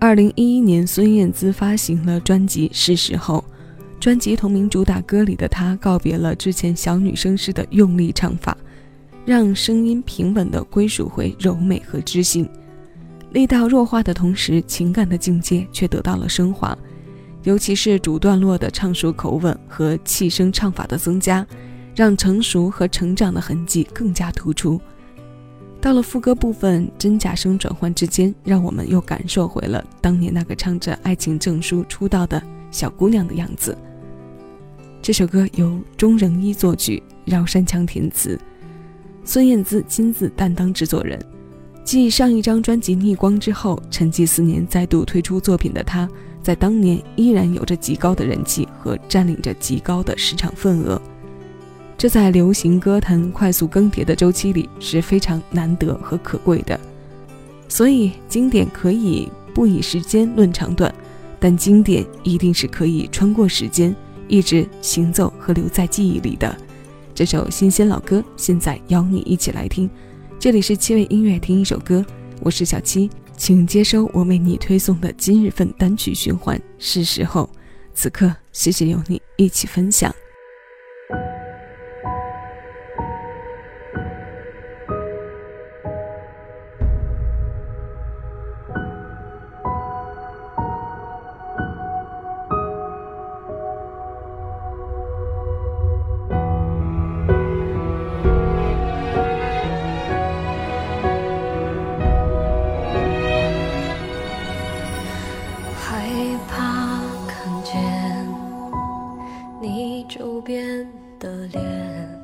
二零一一年，孙燕姿发行了专辑《是时候》，专辑同名主打歌里的她告别了之前小女生式的用力唱法，让声音平稳地归属回柔美和知性，力道弱化的同时，情感的境界却得到了升华，尤其是主段落的唱熟口吻和气声唱法的增加，让成熟和成长的痕迹更加突出。到了副歌部分，真假声转换之间，让我们又感受回了当年那个唱着爱情证书出道的小姑娘的样子。这首歌由钟仁一作曲，饶山强填词，孙燕姿亲自担当制作人。继上一张专辑《逆光》之后，沉寂四年再度推出作品的她，在当年依然有着极高的人气和占领着极高的市场份额。这在流行歌坛快速更迭的周期里是非常难得和可贵的，所以经典可以不以时间论长短，但经典一定是可以穿过时间，一直行走和留在记忆里的。这首新鲜老歌，现在邀你一起来听。这里是七味音乐，听一首歌，我是小七，请接收我为你推送的今日份单曲循环。是时候，此刻谢谢有你一起分享。的脸，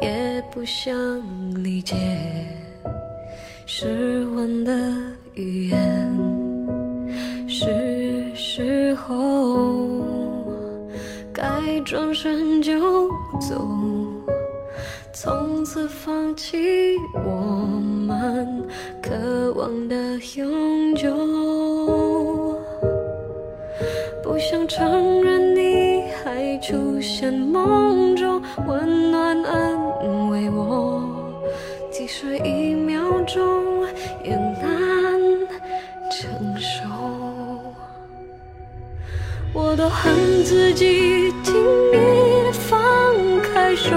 也不想理解失望的语言。是时候该转身就走，从此放弃我们渴望的永久。不想承认还出现梦中，温暖安慰我。即使一秒钟也难承受，我都恨自己轻易放开手，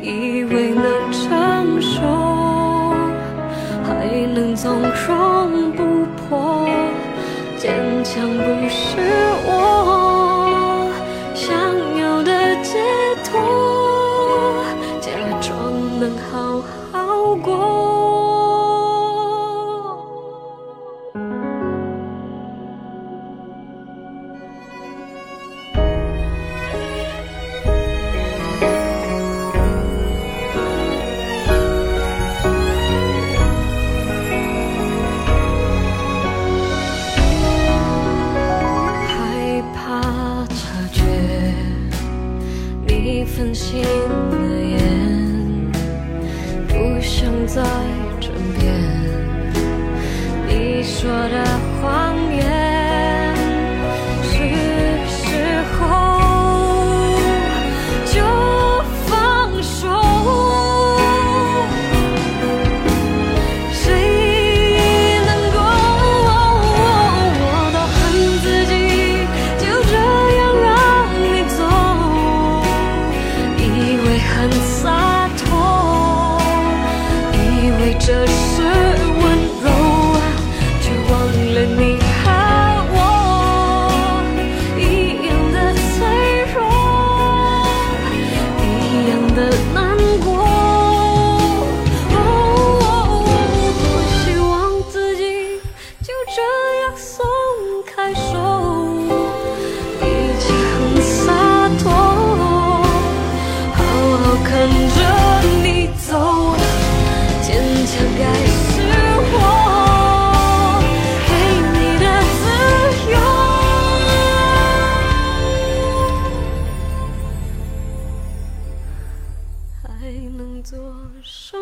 以为能承受，还能从容不迫。坚强不是我说的谎言，是时候就放手。谁能够？我都恨自己，就这样让你走，以为很洒脱，以为这是。什